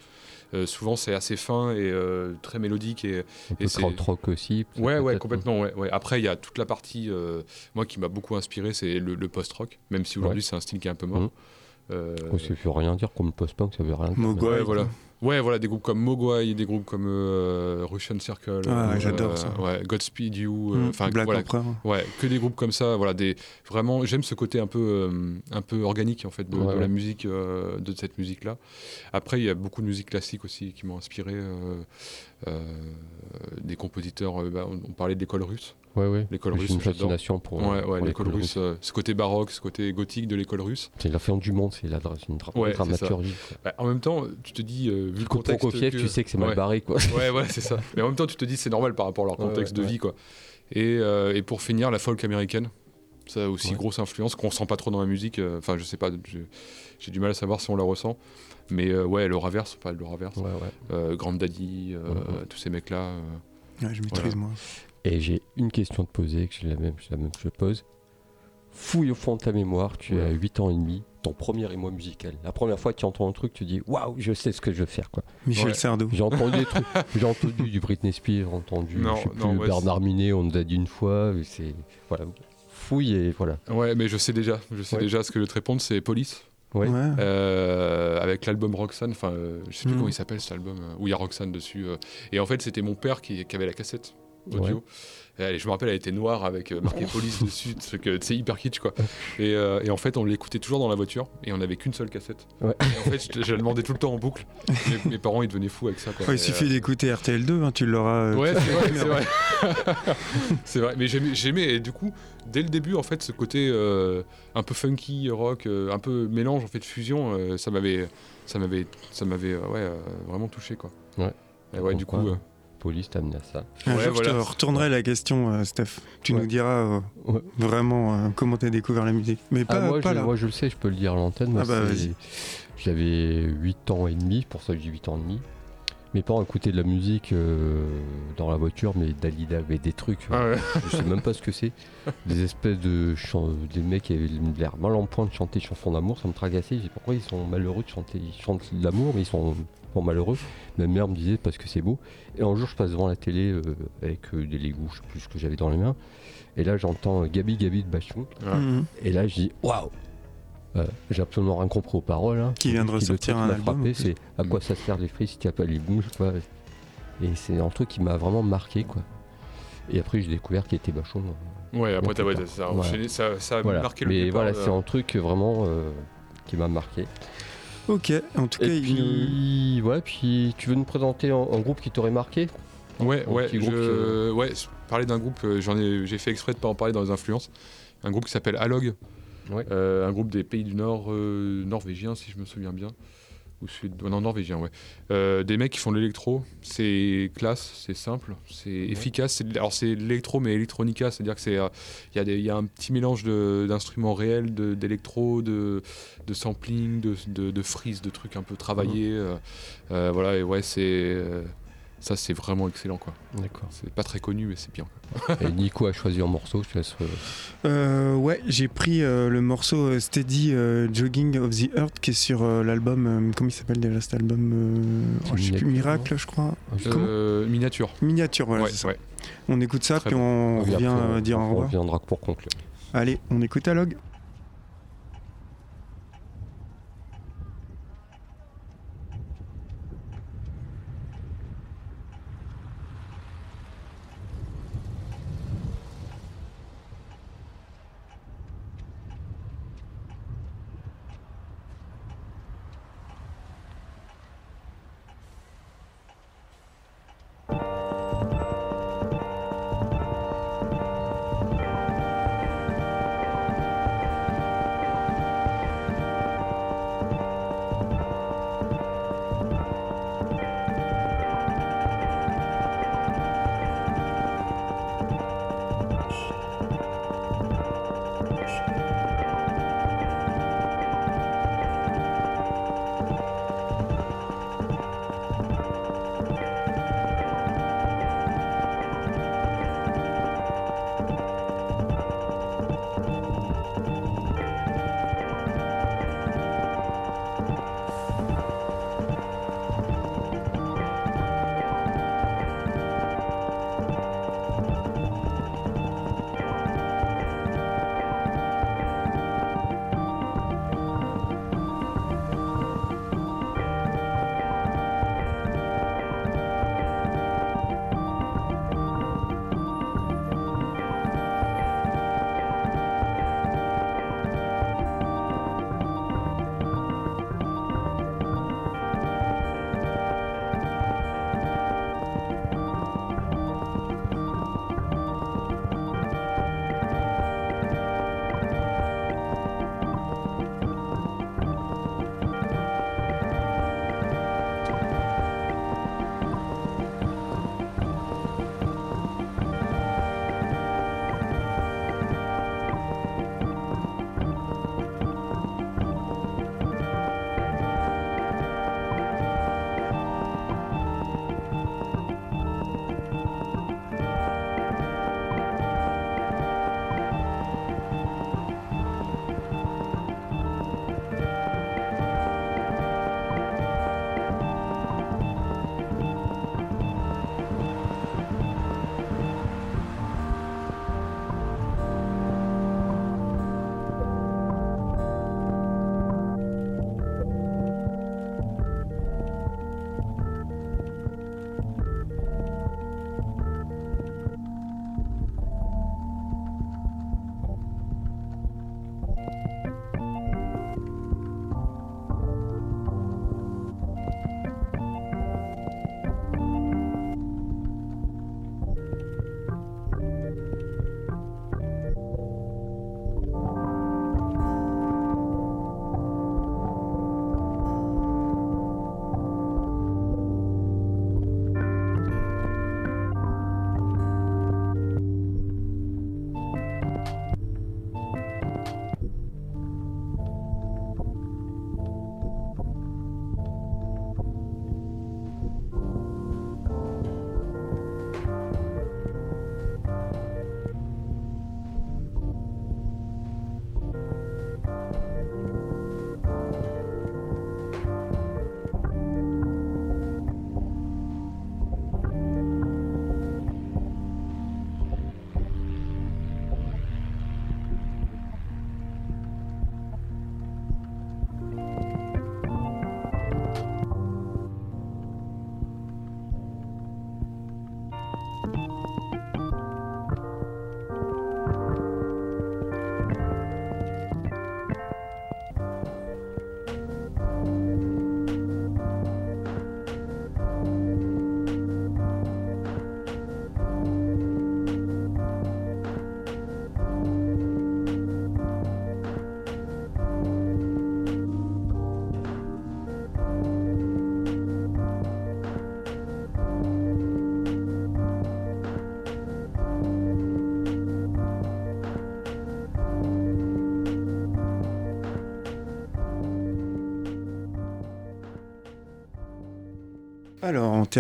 Euh, souvent, c'est assez fin et euh, très mélodique. Et, peu c'est- krautrock aussi. Ouais, ouais, complètement. Ouais, ouais. Après, il y a toute la partie, euh, moi, qui m'a beaucoup inspiré, c'est le, le post-rock, même si aujourd'hui, c'est un style qui est un peu mort. Mhm. Euh, Oh, ça veut rien dire comme post-punk, ça veut rien dire. Mogwai, ouais, quoi. voilà. Ouais, voilà, des groupes comme Mogwai, des groupes comme euh, Russian Circle. Ah, euh, j'adore ça. Ouais, Godspeed You. euh, Mhm. Enfin, Black voilà, Emperor. Ouais, que des groupes comme ça, voilà, des vraiment j'aime ce côté un peu euh, un peu organique en fait de, Ouais, de la musique euh, de cette musique là. Après, il y a beaucoup de musique classique aussi qui m'ont inspiré euh, euh, des compositeurs euh, bah, on, on parlait de l'école russe. Ouais, ouais. L'école russe, une fascination pour, Ouais, ouais, l'école l'école russe, euh, ce côté baroque, ce côté gothique de l'école russe. C'est la fin du monde, c'est la une dra- Ouais, dramaturgie. Bah, en même temps, tu te dis, euh, vu le contexte. Prokofiev, que- tu sais que c'est mal barré, quoi. Ouais, ouais, c'est ça. [LAUGHS] Mais en même temps, tu te dis, c'est normal par rapport à leur contexte ouais, de ouais. vie, quoi. Et, euh, et pour finir, la folk américaine. Ça a aussi Ouais. grosse influence qu'on sent pas trop dans la musique. euh, Enfin, je sais pas, j'ai du mal à savoir si on la ressent. Mais euh, ouais, le Raverse, pas le Raverse. Ouais, ouais. Euh, Grand Daddy, euh, Ouais. tous ces mecs-là. euh, Ouais, je maîtrise moi. Et j'ai une question à te poser, que j'ai la même, la je pose. Fouille au fond de ta mémoire, tu Ouais. as 8 ans et demi, ton premier émoi musical. La première fois que tu entends un truc, tu dis Waouh, je sais ce que je veux faire. quoi. Michel Ouais. Sardou. J'ai entendu des trucs, [LAUGHS] j'ai entendu du Britney Spears, j'ai entendu Non, je sais non, plus, ouais, Bernard Minet, on nous a dit une fois. C'est voilà, fouille et voilà. Ouais, mais je sais déjà. Je sais déjà ce que je vais te répondre, c'est Police. Ouais. Euh, avec l'album Roxane, enfin, euh, je sais plus Mhm. comment il s'appelle cet album, euh, où il y a Roxane dessus. euh. et en fait, c'était mon père qui, qui avait la cassette audio. Et elle- je me rappelle, elle était noire avec euh, marqué police [LAUGHS] dessus, ce que c'est hyper kitsch quoi. Et, euh, et en fait, on l'écoutait toujours dans la voiture et on avait qu'une seule cassette. Ouais. Et en fait, je, je la demandais tout le temps en boucle. mes, mes parents, ils devenaient fous avec ça quoi. Ouais, il suffit euh, d'écouter RTL2, hein, tu l'auras. euh, Ouais, c'est vrai, c'est vrai. [LAUGHS] mais j'aimais, et du coup, dès le début, en fait, ce côté euh, un peu funky, rock, euh, un peu mélange, en fait, fusion, euh, ça m'avait, ça m'avait, ça m'avait, ouais, euh, vraiment touché, quoi. Ouais. Et ouais, du coup, euh, Police t'a amené à ça. Un Ouais, jour, je te retournerai la question, euh, Steph. Tu Ouais. nous diras euh, Ouais. vraiment euh, comment t'as découvert la musique. Mais pas, Ah, moi, pas je, là. moi, je le sais, je peux le dire à l'antenne. Moi, Ah bah. J'avais 8 ans et demi, pour ça que j'ai 8 ans et demi. Mes parents écoutaient de la musique euh, dans la voiture, mais Dalida avait des trucs, ah ouais. je sais même pas ce que c'est. Des espèces de des mecs qui avaient l'air mal en point de chanter chansons d'amour, ça me tracassait. Je dis pourquoi ils sont malheureux de chanter, ils chantent de l'amour, mais ils sont, malheureux. Ma mère me disait parce que c'est beau. Et un jour, je passe devant la télé euh, avec euh, des Legos, je sais plus ce que j'avais dans les mains. Et là, j'entends euh, Gabi Gabi de Bachung. Mhm. Et là, je dis waouh J'ai absolument rien compris aux paroles. hein. Qui vient de Et le ressortir un m'a album, frappé, c'est à quoi ça sert les frites si tu n'as pas les bouches, quoi. Et c'est un truc qui m'a vraiment marqué, quoi. Et après, j'ai découvert qu'il était Bachung. Ouais, après, t'as, ouais, ça a enchaîné, ça, ça a Voilà. marqué le Mais départ, voilà, euh, c'est un truc vraiment euh, qui m'a marqué. Ok, en tout cas, Et il- puis, ouais, puis tu veux nous présenter un, un groupe qui t'aurait marqué Ouais, Un ouais, je... ouais, je parlais d'un groupe, euh, j'en ai, j'ai fait exprès de pas en parler dans les influences. Un groupe qui s'appelle Alog, Ouais. Euh, un groupe des pays du Nord, euh, norvégiens si je me souviens bien, ou sud, non norvégien, ouais. Euh, des mecs qui font de l'électro, c'est classe, c'est simple, c'est efficace. alors c'est l'électro mais electronica, c'est-à-dire que c'est, euh, il y, a des- il y a un petit mélange d'instruments réels, d'électro, de, de sampling, de, de, de freeze, de trucs un peu travaillés. euh, euh, voilà, et ouais, c'est euh, ça, c'est vraiment excellent quoi. D'accord. C'est pas très connu, mais c'est bien. [LAUGHS] Et Nico a choisi un morceau, je te laisse. euh, Euh, ouais, j'ai pris euh, le morceau euh, Steady euh, Jogging of the Earth qui est sur euh, l'album. euh, comment il s'appelle déjà cet album euh, C'est oh, Je sais plus, Miracle, je crois. Euh, miniature. Miniature, voilà, ouais, c'est ça. ouais. On écoute ça, Très puis on et revient après, euh, dire au on revoir. reviendra pour conclure. Allez, on écoute Alog. Thank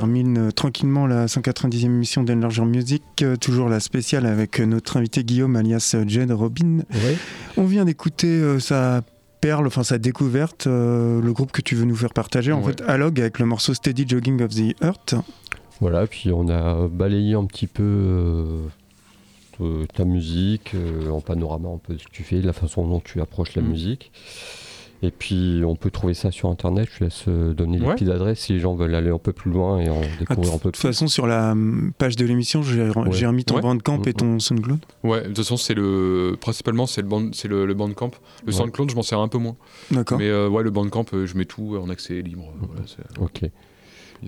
termine euh, tranquillement la 190e émission d'Enlarger Music, euh, toujours la spéciale avec euh, notre invité Guillaume alias Jed Robin. On vient d'écouter sa perle, enfin sa découverte, le groupe que tu veux nous faire partager, en fait, Alog avec le morceau Steady Jogging of the Earth. Voilà, puis on a balayé un petit peu euh, ta musique, euh, en panorama un peu ce que tu fais, la façon dont tu approches la Mm. musique. Et puis on peut trouver ça sur internet, je te laisse euh, donner les Ouais. petites adresses si les gens veulent aller un peu plus loin et en Ah, découvrir un de peu toute plus. façon, sur la hum, page de l'émission, j'ai remis ton Ouais. Bandcamp et ton SoundCloud. Ouais, de toute façon, c'est le principalement c'est le band, c'est le, le Bandcamp. Le Ouais. SoundCloud, je m'en sers un peu moins. D'accord. Mais euh, ouais, le Bandcamp, euh, je mets tout en accès libre. Voilà, Ok.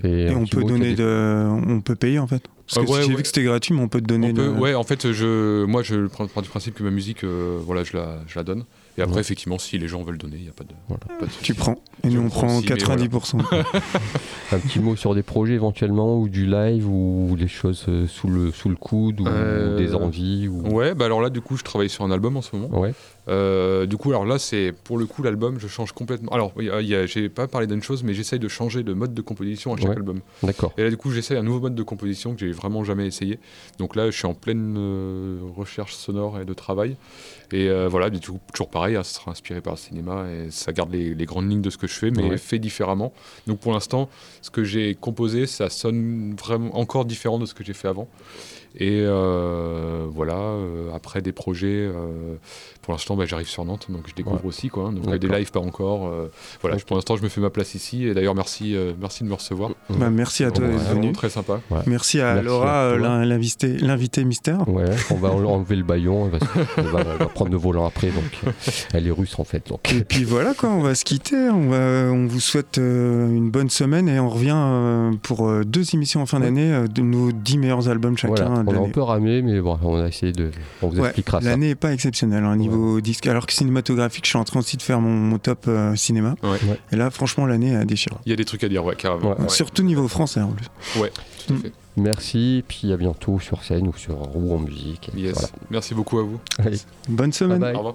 Et on peut donner des- de... On peut payer, en fait. Parce Ah que ouais, j'ai ouais. vu que c'était gratuit, mais on peut te donner On peut- de... ouais, en fait, je, moi, je prends, prends du principe que ma musique, euh, voilà, je la, je la donne. Et après, Ouais. effectivement, si les gens veulent donner, il n'y a pas de, Voilà. pas de Tu prends. Et nous, on prend aussi, mais 90%. [LAUGHS] Un petit mot sur des projets éventuellement, ou du live, ou des choses euh, sous le, sous le coude, ou Euh, des envies. Ou... Ouais, bah alors là, du coup, je travaille sur un album en ce moment. Ouais. Euh, du coup, alors là, c'est pour le coup l'album, je change complètement. Alors, a- j'ai pas parlé d'une chose, mais j'essaye de changer de mode de composition à chaque Ouais. album. D'accord. Et là, du coup, j'essaye un nouveau mode de composition que j'ai vraiment jamais essayé. Donc là, je suis en pleine euh, recherche sonore et de travail. Et euh, voilà, du coup, toujours pareil, hein, ça sera inspiré par le cinéma et ça garde les, les grandes lignes de ce que je fais, mais Ouais. fait différemment. Donc pour l'instant, ce que j'ai composé, ça sonne vraiment encore différent de ce que j'ai fait avant. Et euh, voilà, euh, après des projets, euh, pour l'instant, bah, j'arrive sur Nantes, donc je découvre Ouais. aussi. Quoi, hein. donc des lives, pas encore. euh, voilà, pour l'instant, je me fais ma place ici. Et d'ailleurs, merci, euh, merci de me recevoir. Bah, merci à toi d'être venu. très sympa. Merci à Merci Laura, euh, l'invité mystère. Ouais, on va en- [LAUGHS] enlever le baillon, elle va, se- elle va- elle va prendre le volant après, donc elle est russe en fait. Donc. Et puis voilà quoi, on va se quitter. On, va, on vous souhaite euh, une bonne semaine et on revient euh, pour euh, deux émissions en fin Ouais. d'année euh, de nos 10 meilleurs albums chacun Voilà, de on a un peu ramé, mais bon, on a essayé de. On vous Ouais, expliquera ça. L'année n'est pas exceptionnelle hein, niveau disque. Alors que cinématographique, je suis en train aussi de faire mon, mon top euh, cinéma. Ouais. Ouais. Et là, franchement, l'année a déchiré. Il y a des trucs à dire, ouais, carrément. Ouais. Ouais, Surtout niveau français en plus. Ouais, tout à Mm. fait. Merci, puis à bientôt sur scène ou sur Roue en musique. Yes. Voilà. Merci beaucoup à vous. Allez, Bonne semaine. bye bye. Au revoir.